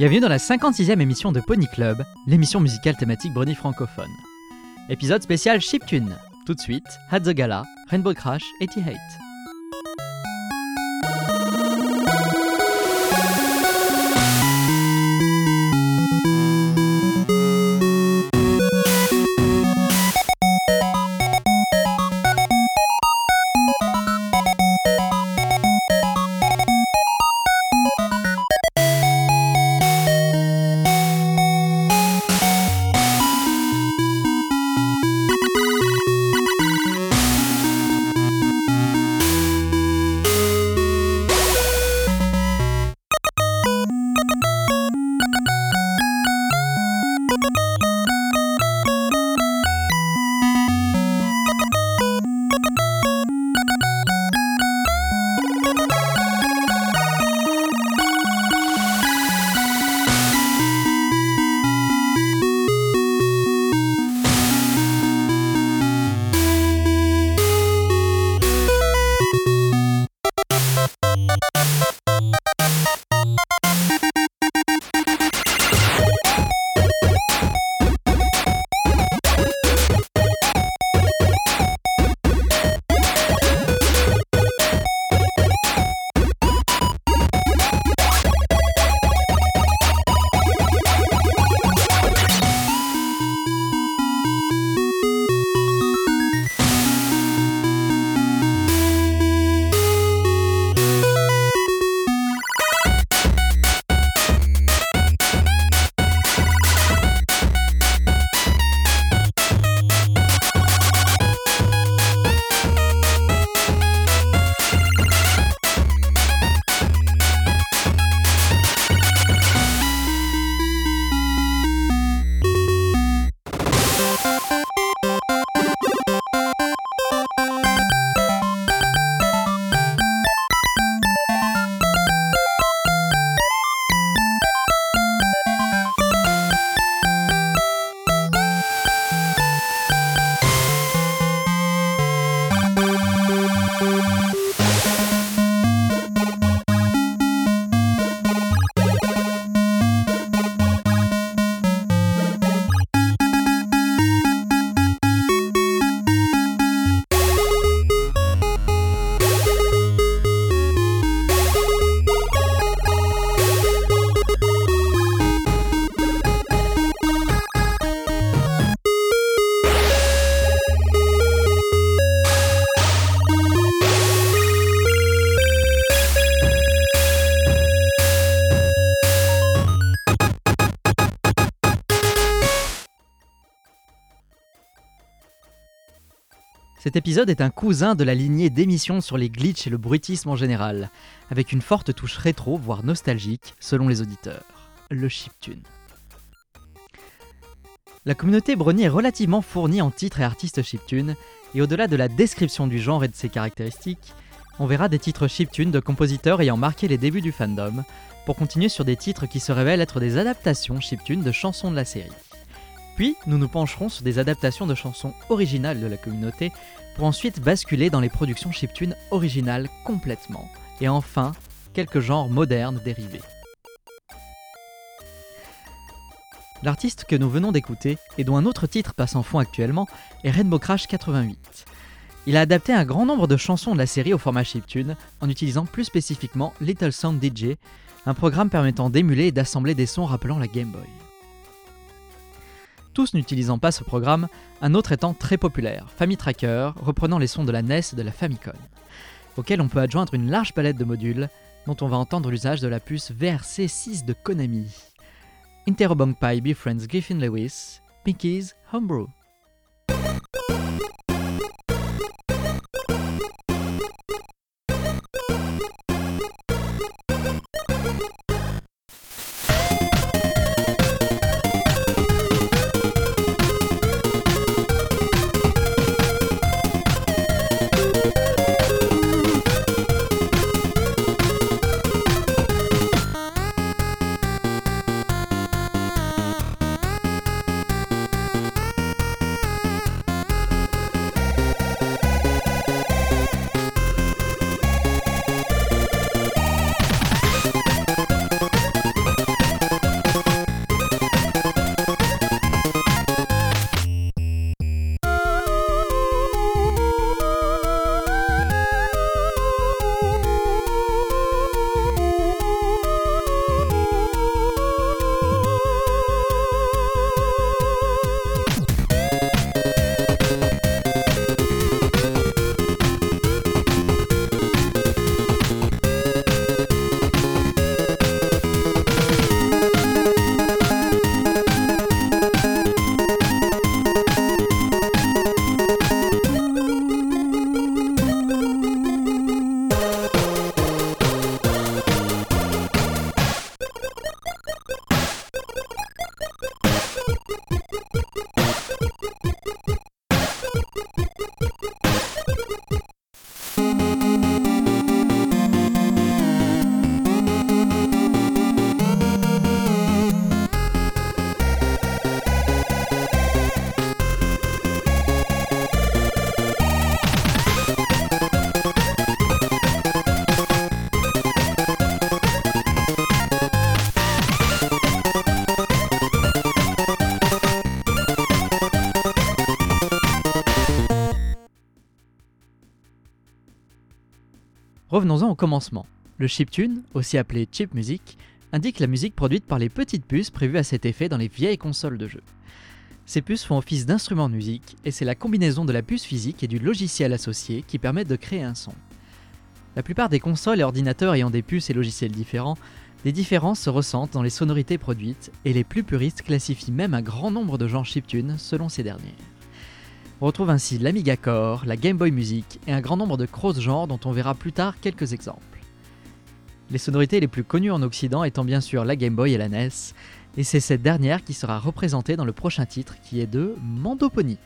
Bienvenue dans la 56e émission de Pony Club, l'émission musicale thématique brony francophone. Épisode spécial Chiptune. Tout de suite, Had the Gala, Rainbow Crash et T-Hate. Cet épisode est un cousin de la lignée d'émissions sur les glitches et le bruitisme en général, avec une forte touche rétro, voire nostalgique, selon les auditeurs. Le chiptune. La communauté Brony est relativement fournie en titres et artistes chiptune, et au-delà de la description du genre et de ses caractéristiques, on verra des titres chiptune de compositeurs ayant marqué les débuts du fandom, pour continuer sur des titres qui se révèlent être des adaptations chiptune de chansons de la série. Puis, nous nous pencherons sur des adaptations de chansons originales de la communauté pour ensuite basculer dans les productions chiptunes originales complètement. Et enfin, quelques genres modernes dérivés. L'artiste que nous venons d'écouter, et dont un autre titre passe en fond actuellement, est Rainbow Crash 88. Il a adapté un grand nombre de chansons de la série au format chiptune, en utilisant plus spécifiquement Little Sound DJ, un programme permettant d'émuler et d'assembler des sons rappelant la Game Boy tous n'utilisant pas ce programme, un autre étant très populaire, Family Tracker, reprenant les sons de la NES et de la Famicom, auquel on peut adjoindre une large palette de modules, dont on va entendre l'usage de la puce VRC6 de Konami. Interrobang Pi befriends Griffin Lewis, Pinky's Homebrew. Revenons-en au commencement. Le chiptune, aussi appelé chip music, indique la musique produite par les petites puces prévues à cet effet dans les vieilles consoles de jeux. Ces puces font office d'instruments de musique et c'est la combinaison de la puce physique et du logiciel associé qui permettent de créer un son. La plupart des consoles et ordinateurs ayant des puces et logiciels différents, des différences se ressentent dans les sonorités produites et les plus puristes classifient même un grand nombre de genres chiptunes selon ces dernières. On retrouve ainsi l'Amiga Core, la Game Boy Music et un grand nombre de cross-genres dont on verra plus tard quelques exemples. Les sonorités les plus connues en Occident étant bien sûr la Game Boy et la NES, et c'est cette dernière qui sera représentée dans le prochain titre qui est de Mandopony.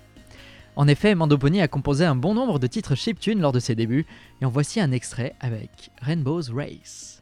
En effet, Mandopony a composé un bon nombre de titres chiptunes lors de ses débuts, et en voici un extrait avec Rainbow's Race.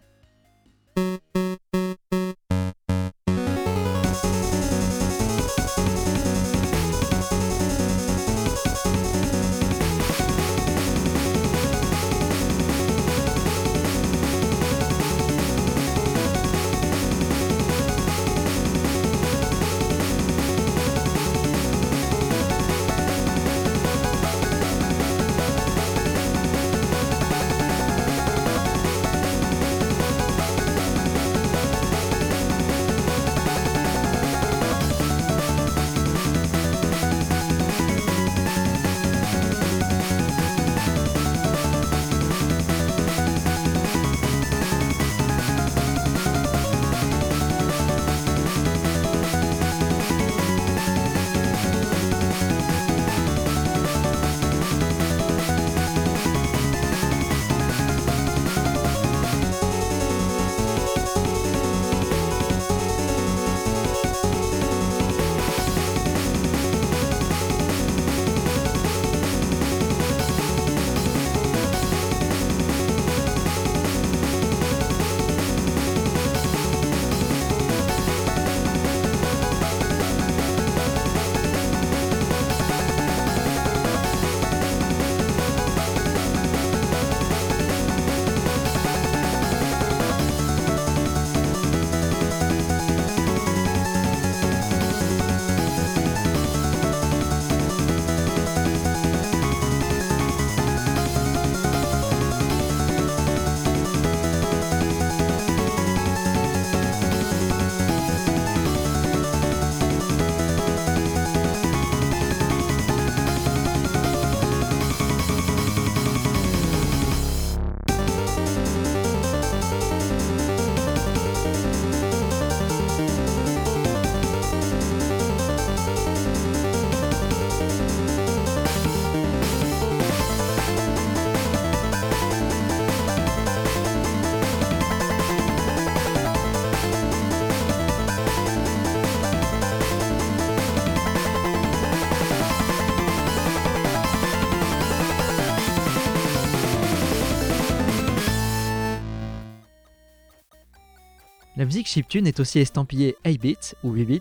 La musique chiptune est aussi estampillée 8 bits ou 8 bits,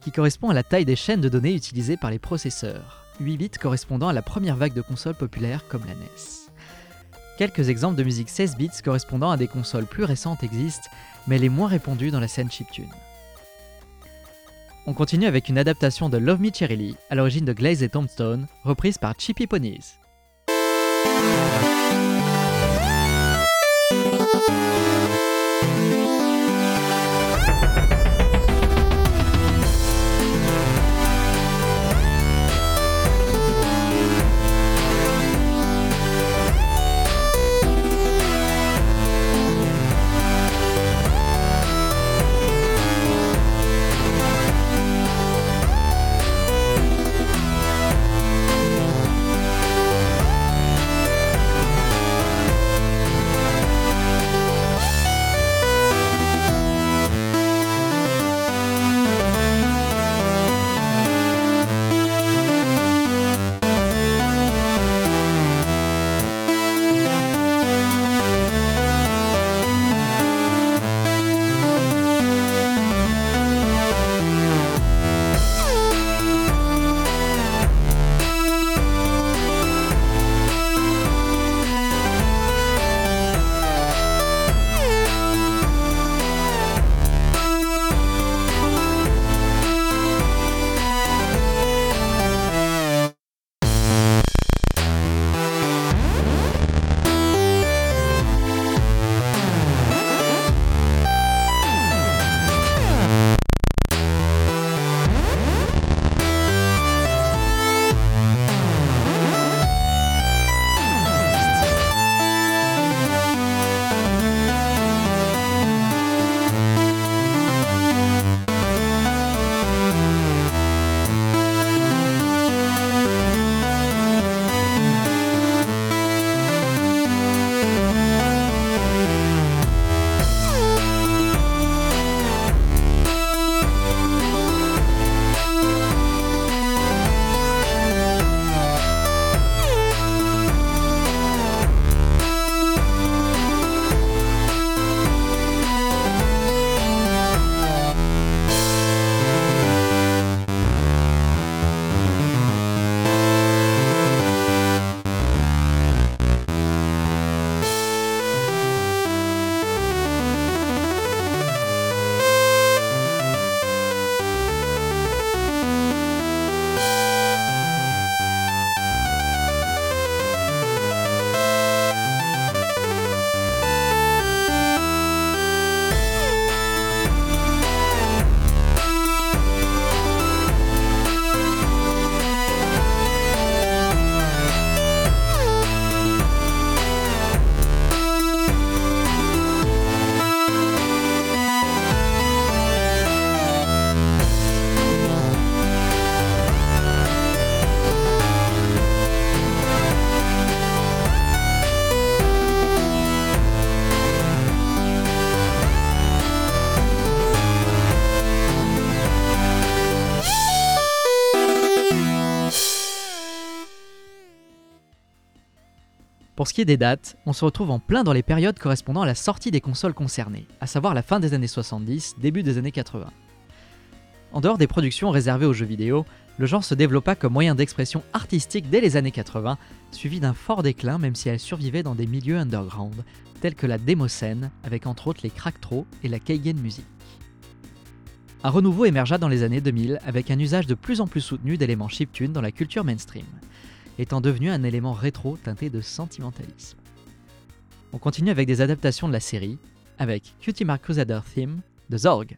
qui correspond à la taille des chaînes de données utilisées par les processeurs, 8 bits correspondant à la première vague de consoles populaires comme la NES. Quelques exemples de musique 16 bits correspondant à des consoles plus récentes existent, mais les moins répandues dans la scène chiptune. On continue avec une adaptation de Love Me Cherry à l'origine de Glaze et Tombstone, reprise par Chippy Ponies. Ce qui est des dates, on se retrouve en plein dans les périodes correspondant à la sortie des consoles concernées, à savoir la fin des années 70, début des années 80. En dehors des productions réservées aux jeux vidéo, le genre se développa comme moyen d'expression artistique dès les années 80, suivi d'un fort déclin même si elle survivait dans des milieux underground, tels que la démo-scène, avec entre autres les Cracktro et la Keigen Music. Un renouveau émergea dans les années 2000 avec un usage de plus en plus soutenu d'éléments chiptune dans la culture mainstream, étant devenu un élément rétro teinté de sentimentalisme. On continue avec des adaptations de la série, avec Cutie Mark Crusader Theme de Zorg.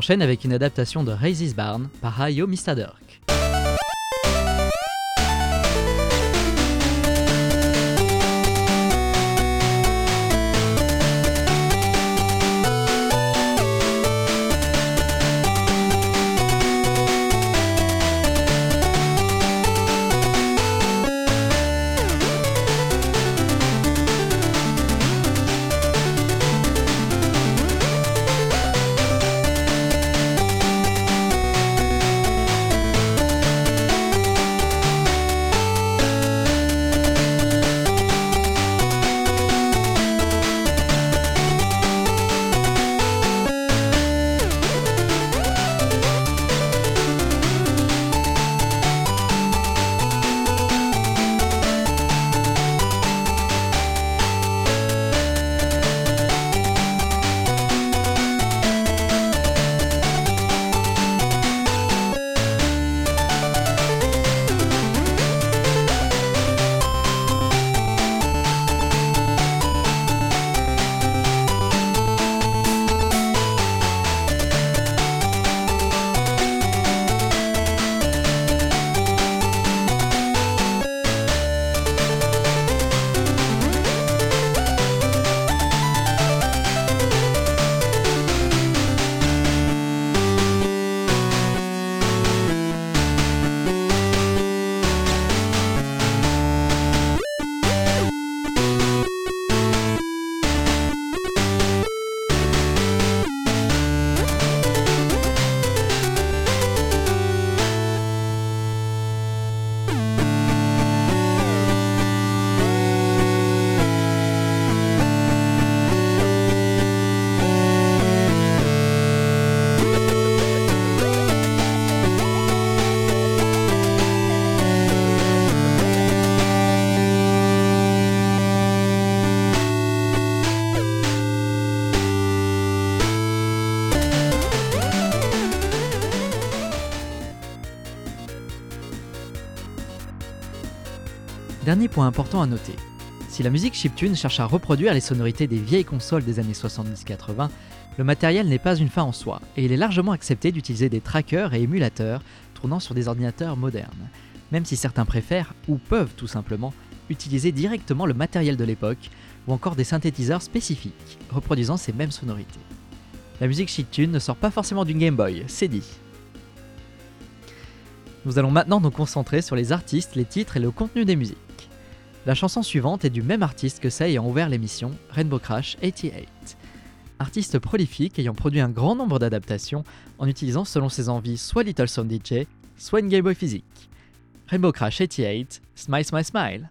Enchaîne avec une adaptation de Raises Barn par Hayao Mistadurk. Point important à noter. Si la musique chiptune cherche à reproduire les sonorités des vieilles consoles des années 70-80, le matériel n'est pas une fin en soi, et il est largement accepté d'utiliser des trackers et émulateurs tournant sur des ordinateurs modernes, même si certains préfèrent, ou peuvent tout simplement, utiliser directement le matériel de l'époque, ou encore des synthétiseurs spécifiques, reproduisant ces mêmes sonorités. La musique chiptune ne sort pas forcément d'une Game Boy, c'est dit. Nous allons maintenant nous concentrer sur les artistes, les titres et le contenu des musiques. La chanson suivante est du même artiste que celle ayant ouvert l'émission, Rainbow Crash 88. Artiste prolifique ayant produit un grand nombre d'adaptations en utilisant selon ses envies soit Little Sound DJ, soit une Game Boy physique. Rainbow Crash 88, Smile Smile Smile.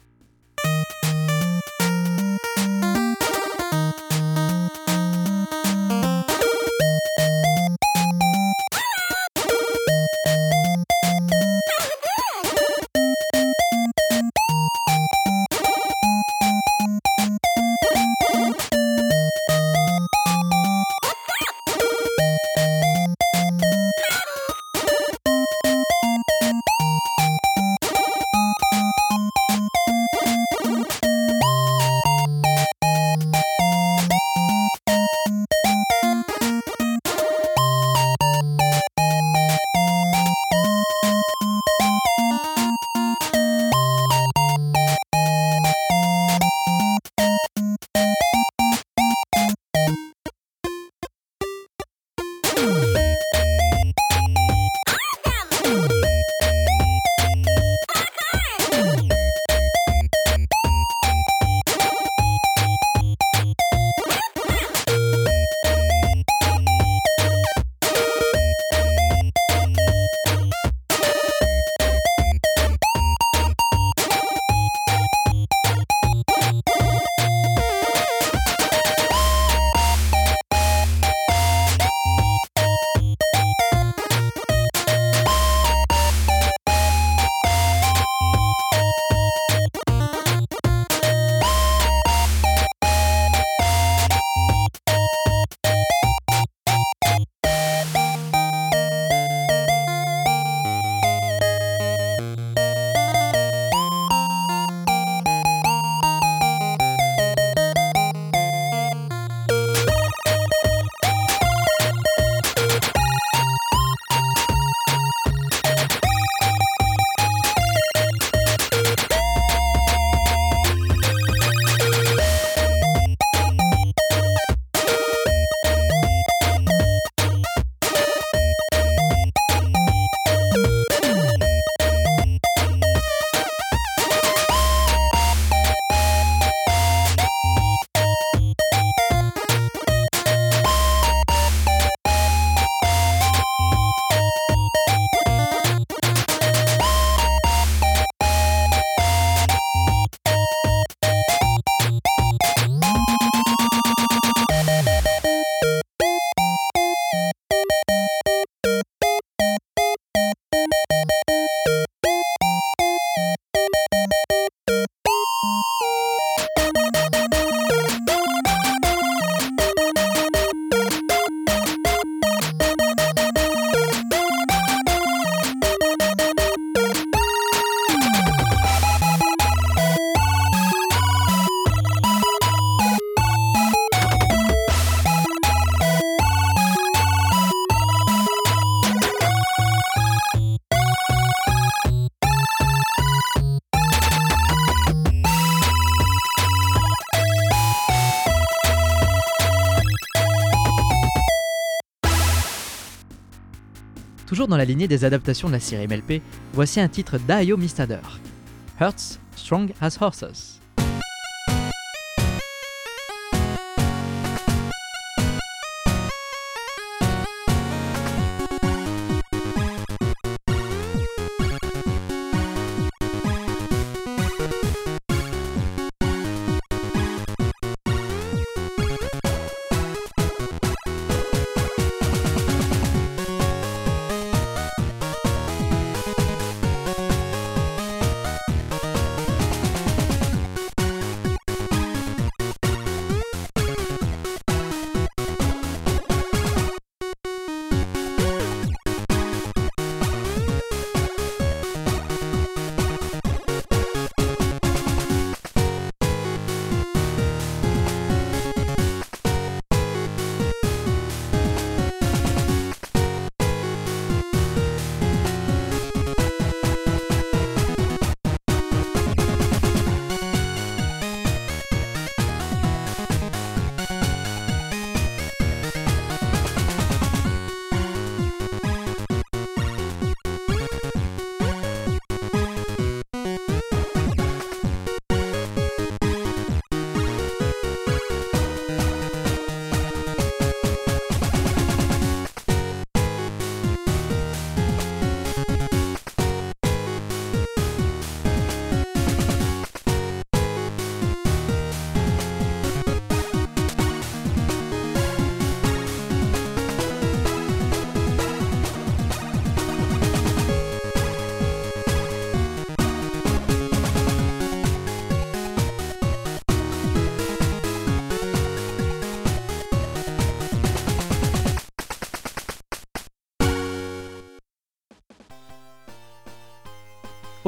Dans la lignée des adaptations de la série MLP, voici un titre d'Ayo Mistader. Hurts Strong as Horses.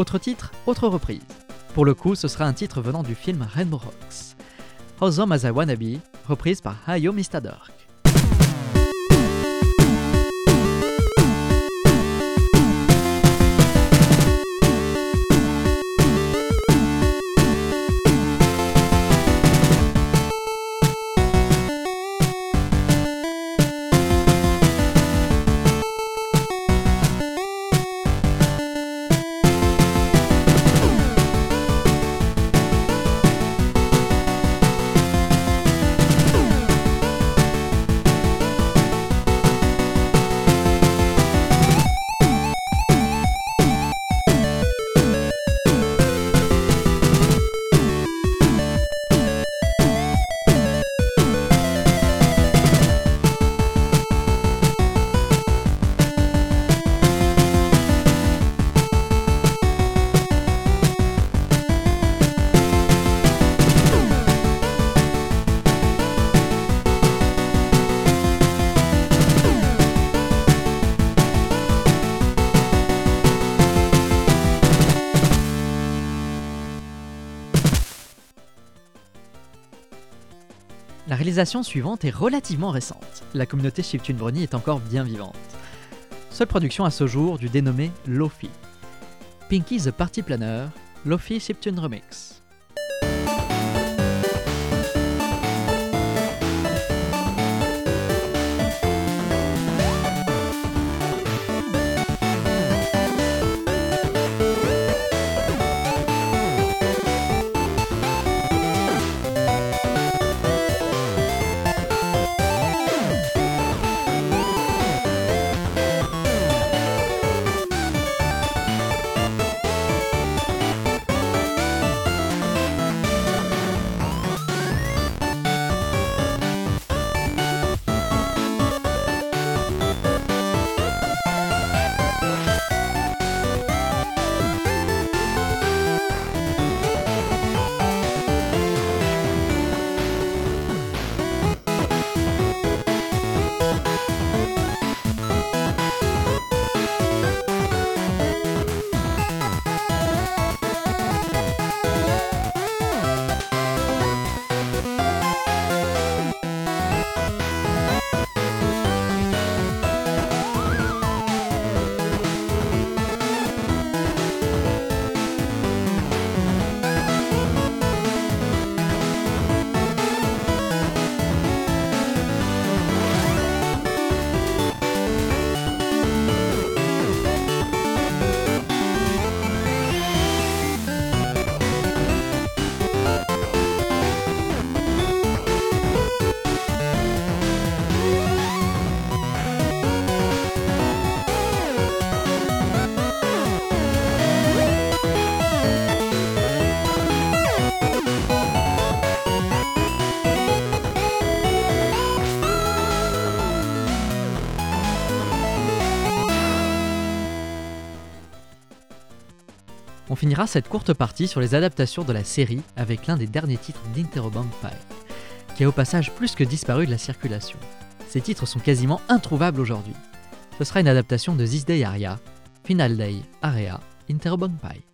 Autre titre, autre reprise. Pour le coup, ce sera un titre venant du film Rainbow Rocks. Home as I Wanna Be, reprise par Hayo Mr. réalisation suivante est relativement récente. La communauté Chiptune Brony est encore bien vivante. Seule production à ce jour du dénommé Lofi. Pinky the Party Planner, Lofi Chiptune Remix. Finira cette courte partie sur les adaptations de la série avec l'un des derniers titres d'Interrobang Pie, qui a au passage plus que disparu de la circulation. Ces titres sont quasiment introuvables aujourd'hui. Ce sera une adaptation de This Day Aria, Final Day Area, Interrobang Pie.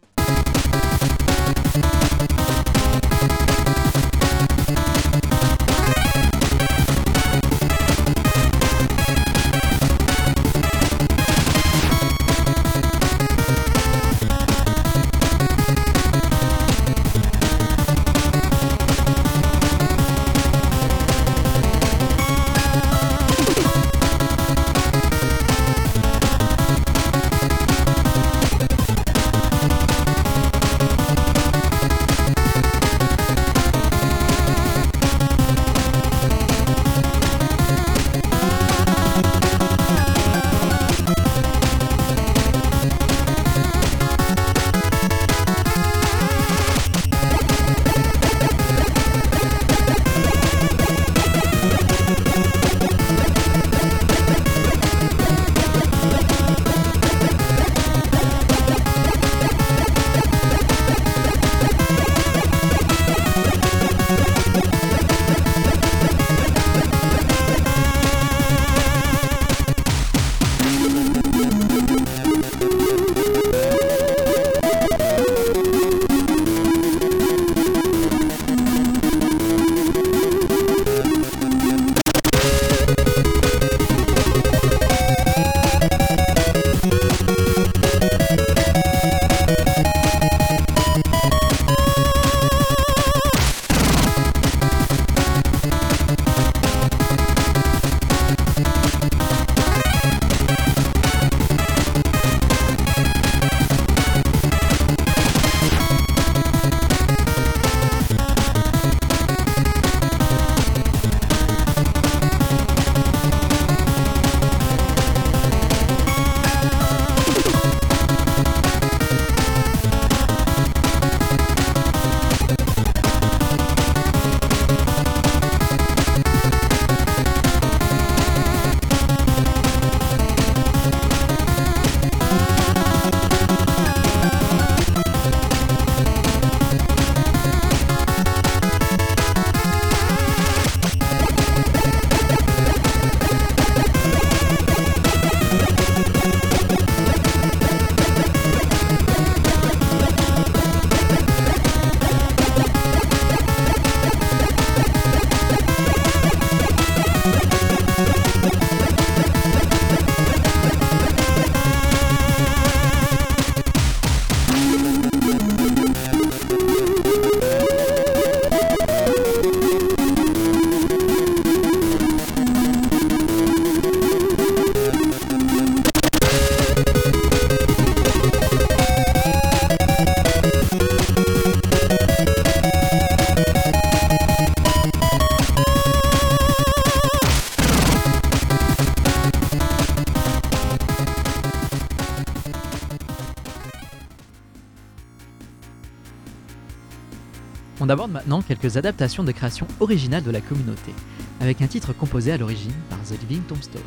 Maintenant quelques adaptations de créations originales de la communauté, avec un titre composé à l'origine par The Living Tombstone.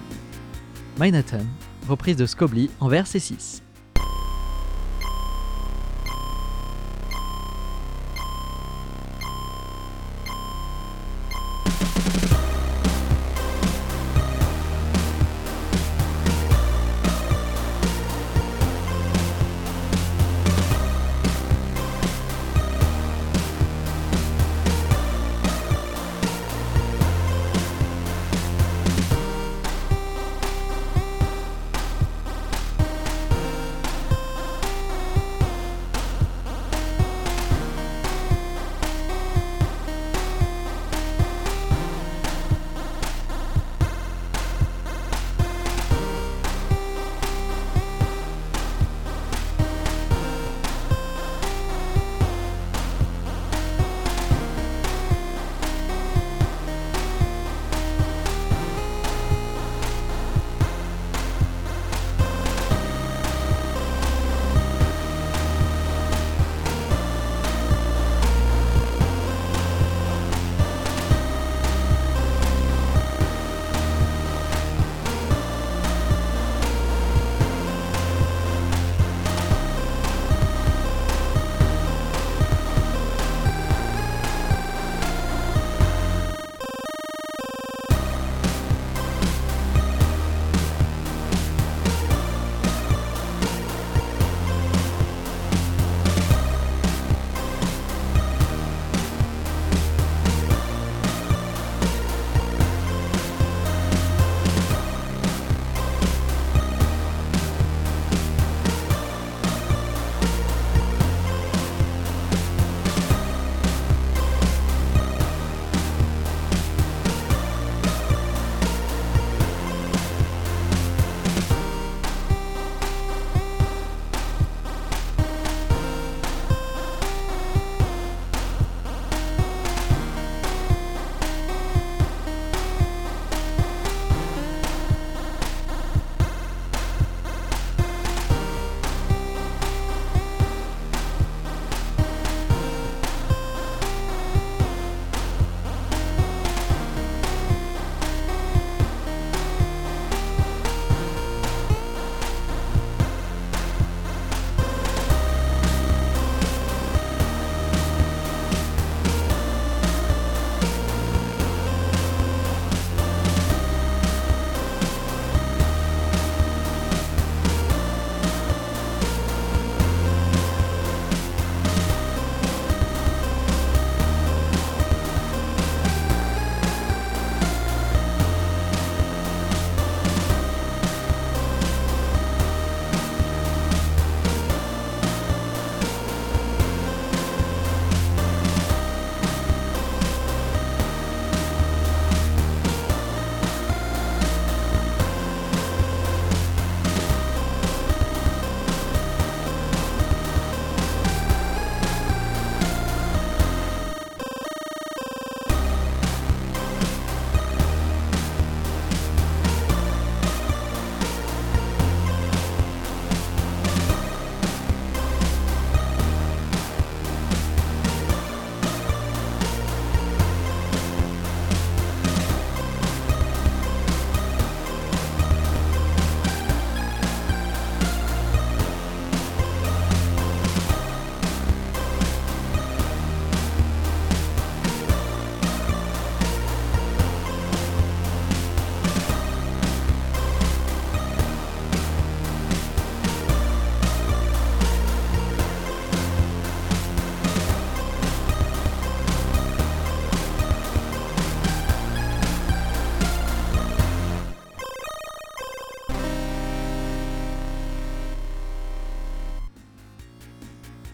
Manhattan, reprise de Scobly en vers C6.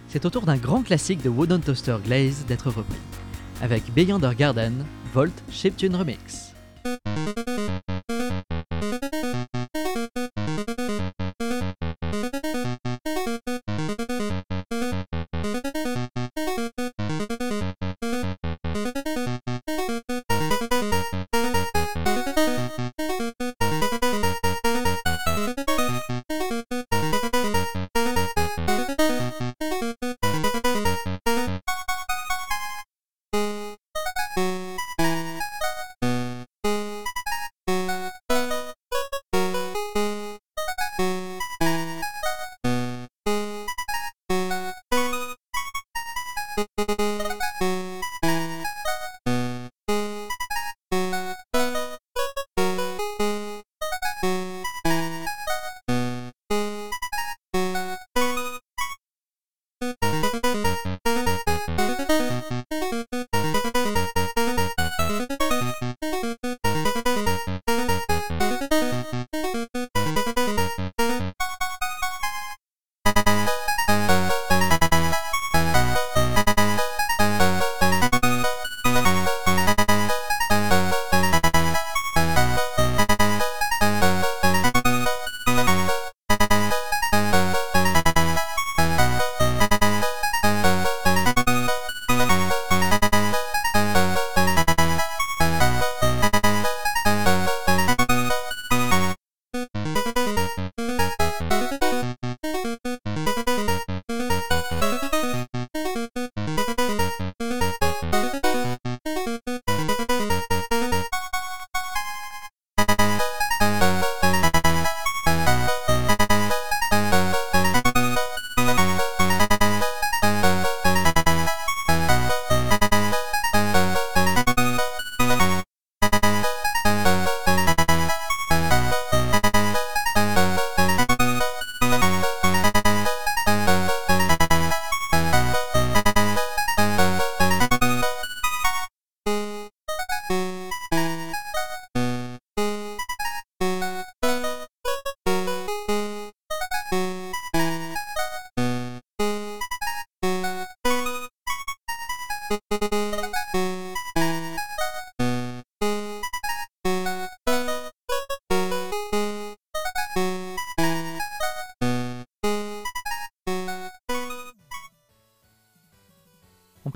C'est au tour d'un grand classique de Wooden Toaster Glaze d'être repris, avec Beyond Garden, Volt Chiptune Remix.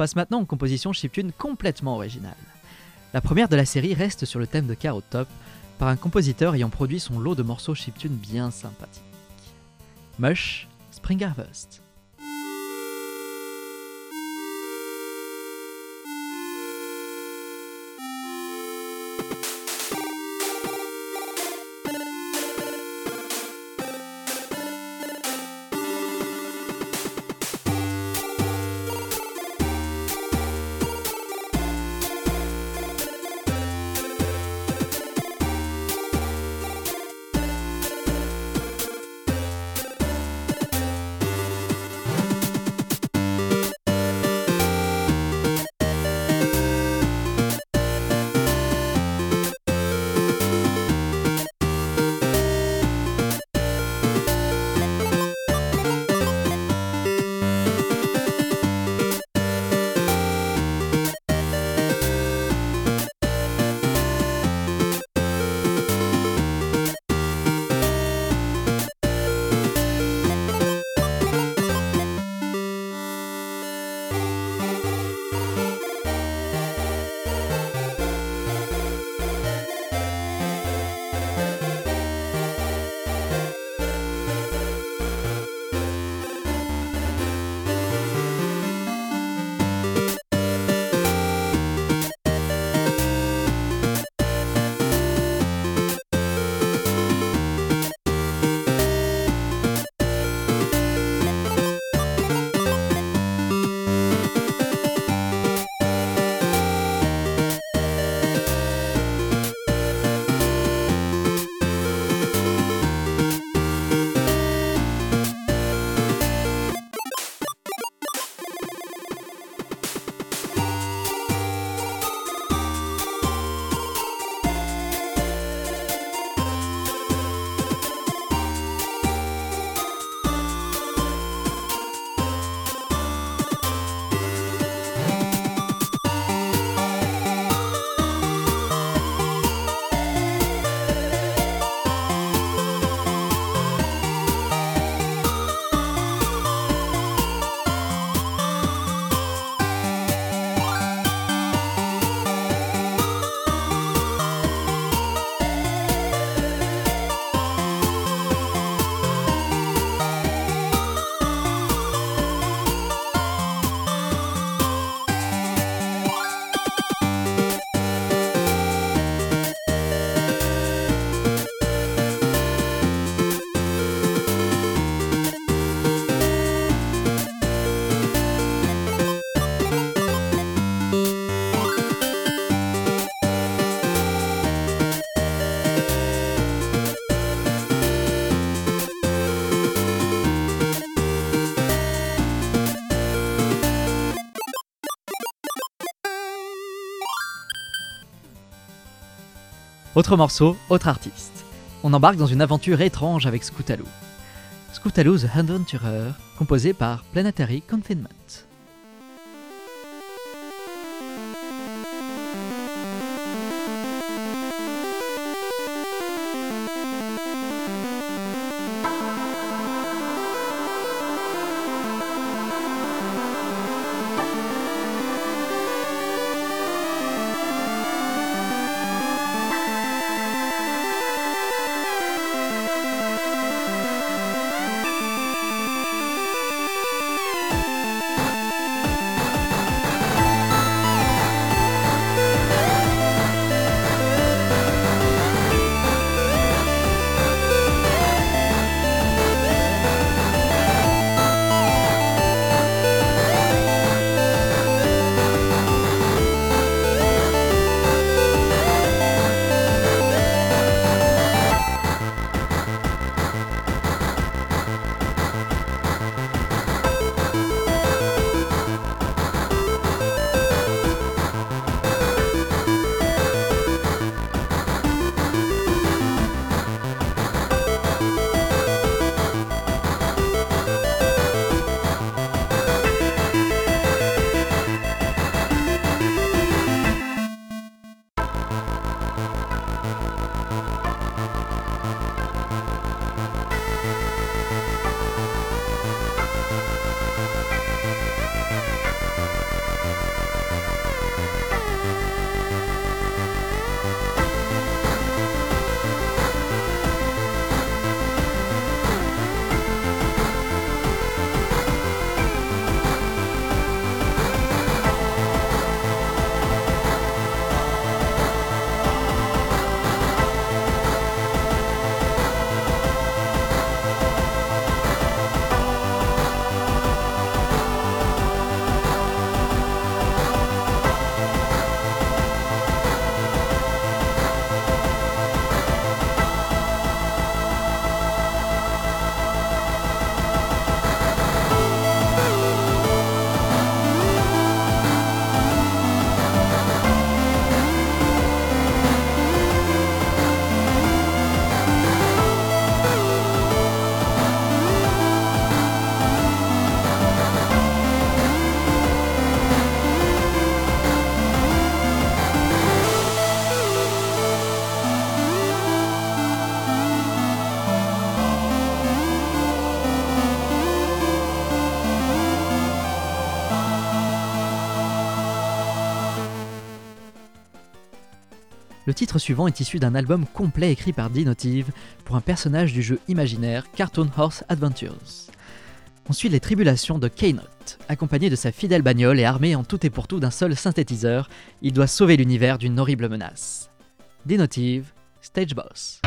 Passe maintenant aux compositions chiptune complètement originales. La première de la série reste sur le thème de Carrot Top par un compositeur ayant produit son lot de morceaux chiptune bien sympathiques. Mush, Spring Harvest. Autre morceau, autre artiste. On embarque dans une aventure étrange avec Scootaloo. The Adventurer, composé par Planetary Confinement. Le titre suivant est issu d'un album complet écrit par Dinotive pour un personnage du jeu imaginaire Cartoon Horse Adventures. On suit les tribulations de K-Note. Accompagné de sa fidèle bagnole et armé en tout et pour tout d'un seul synthétiseur, il doit sauver l'univers d'une horrible menace. Dinotive, Stage Boss.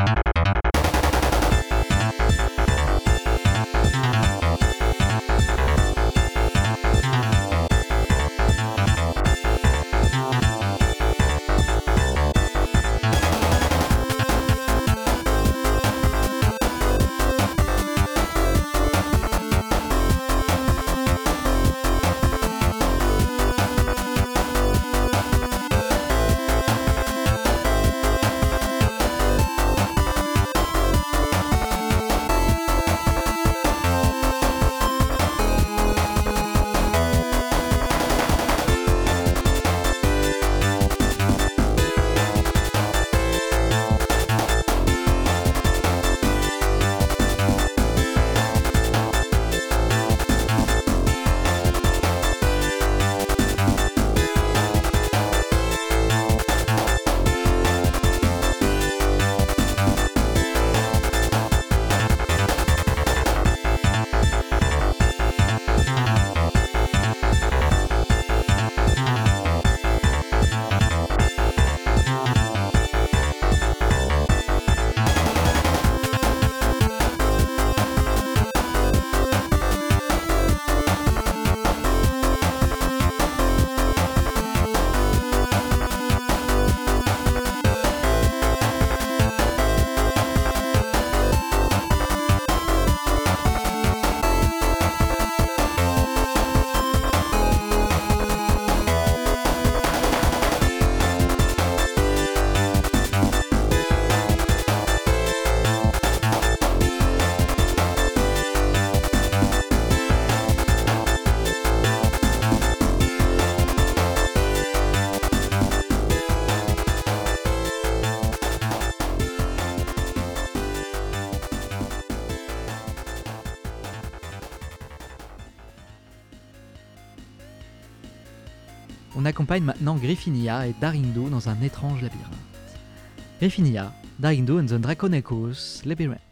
Accompagne maintenant Griffinia et Darindu dans un étrange labyrinthe. Griffinia, Darindu and the Dragon Echoes Labyrinth.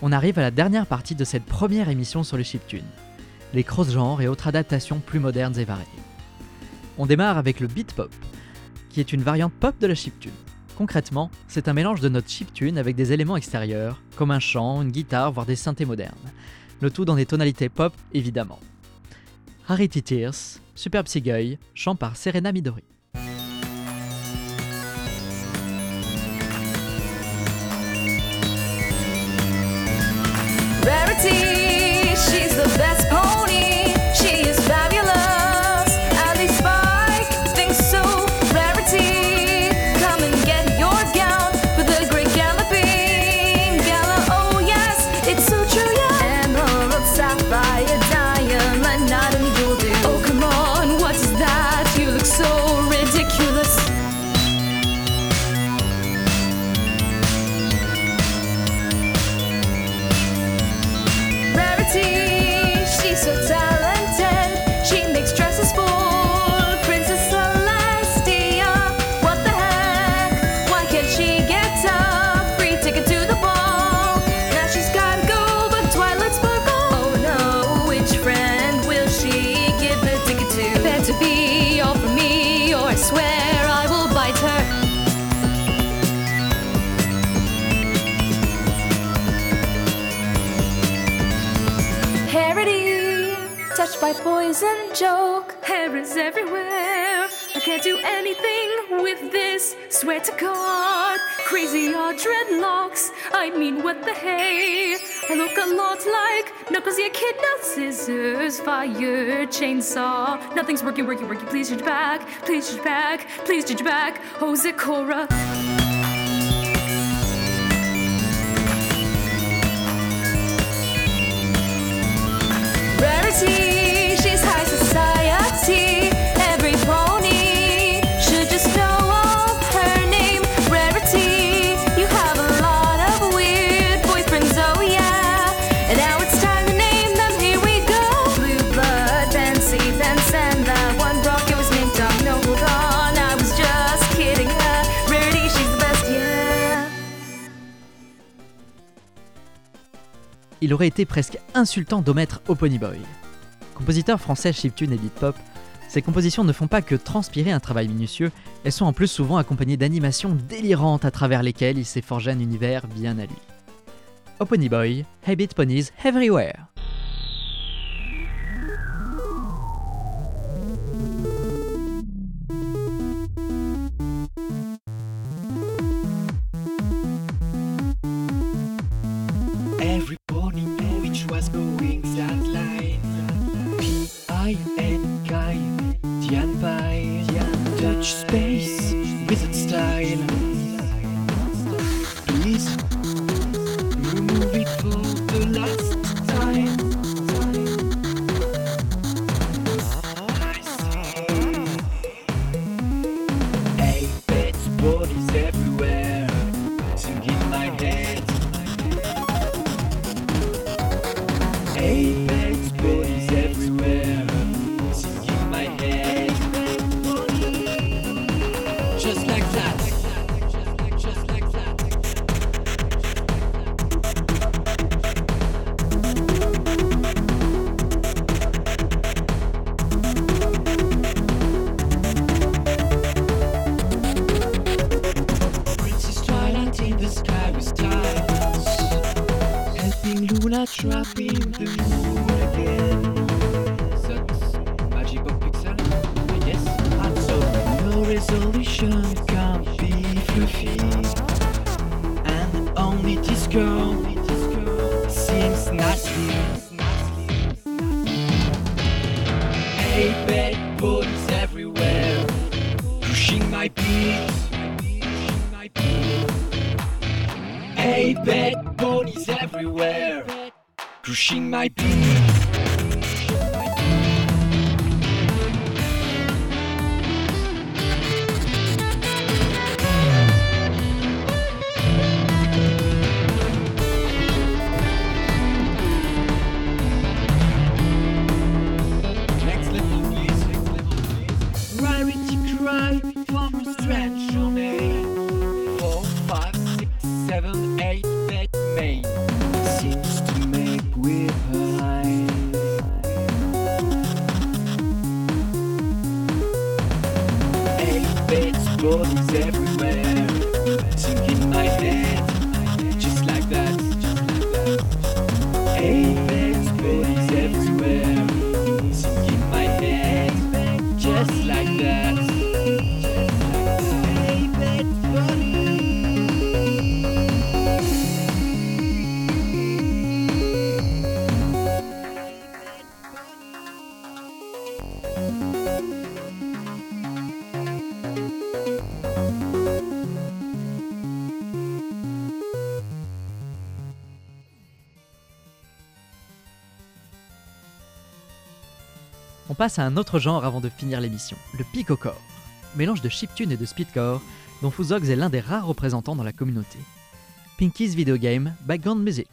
On arrive à la dernière partie de cette première émission sur le chiptune, les cross-genres et autres adaptations plus modernes et variées. On démarre avec le beat pop, qui est une variante pop de la chiptune. Concrètement, c'est un mélange de notre chiptune avec des éléments extérieurs, comme un chant, une guitare, voire des synthés modernes. Le tout dans des tonalités pop, évidemment. Rarity Tears, Superbe Seagull, chant par Serena Midori. Swear to God, crazy are dreadlocks. I mean, what the hey? I look a lot like Knuckles, yeah, kid, no scissors, fire, chainsaw. Nothing's working, working, working. Please change back, please change back, please change back. Oh, Zikora. Il aurait été presque insultant d'omettre Opony Boy. Compositeur français chiptune et beat pop, ses compositions ne font pas que transpirer un travail minutieux, elles sont en plus souvent accompagnées d'animations délirantes à travers lesquelles il s'est forgé un univers bien à lui. Opony Boy, Habit Ponies Everywhere. Space Helping Luna trapping the moon again. That's magic of pixel, yes. And so no resolution can be fluffy, and only disco seems nasty. Hey, bad boys everywhere, pushing my beat. Hey, bad bodies everywhere, crushing my beat. À un autre genre avant de finir l'émission, le picocore. Mélange de chiptune et de speedcore, dont Fuzogs est l'un des rares représentants dans la communauté. Pinky's Video Game, Background Music.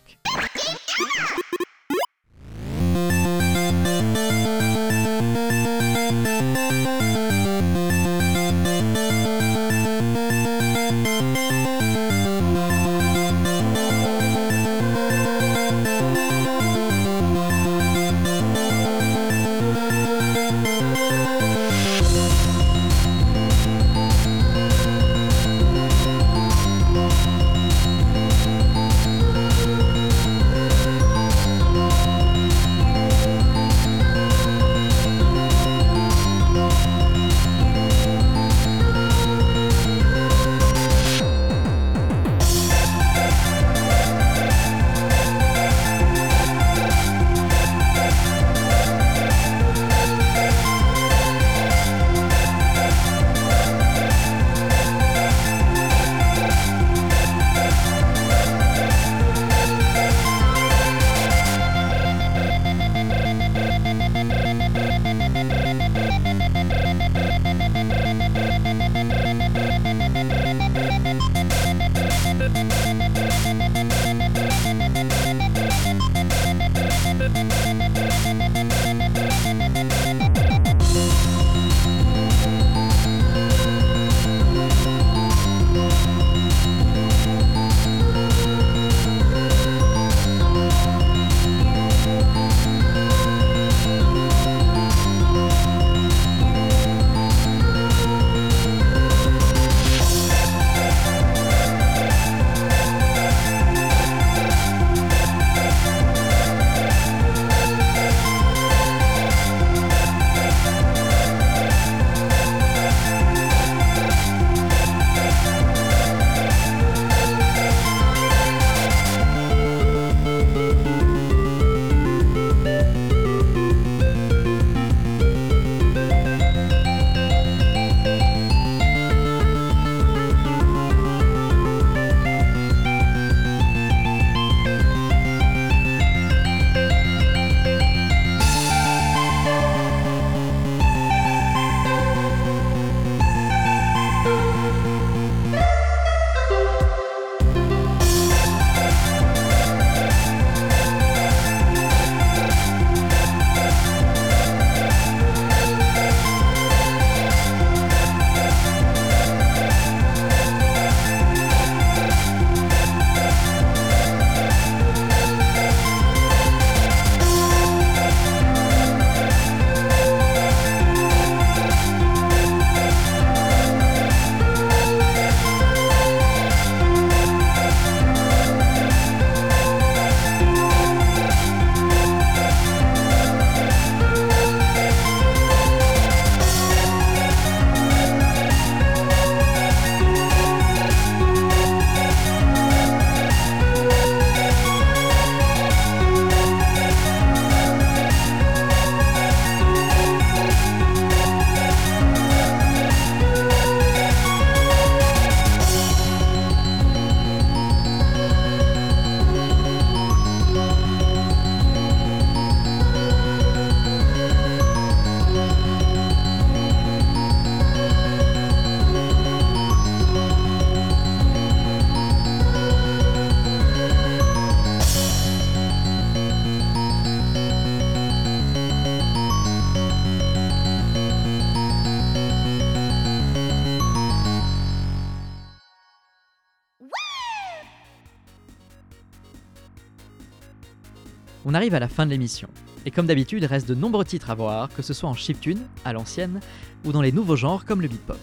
Arrive à la fin de l'émission. Et comme d'habitude, reste de nombreux titres à voir, que ce soit en chiptune, à l'ancienne, ou dans les nouveaux genres comme le beatpop.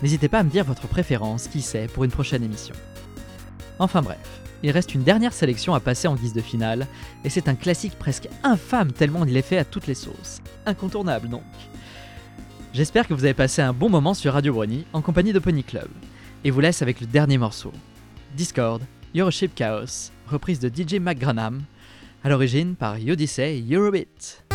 N'hésitez pas à me dire votre préférence, qui sait, pour une prochaine émission. Enfin bref, il reste une dernière sélection à passer en guise de finale, et c'est un classique presque infâme tellement il est fait à toutes les sauces. Incontournable donc. J'espère que vous avez passé un bon moment sur Radio Brony en compagnie de Pony Club, et vous laisse avec le dernier morceau. Discord, Euroship Chaos, reprise de DJ McGranam, à l'origine par Yodyssey Eurobeat.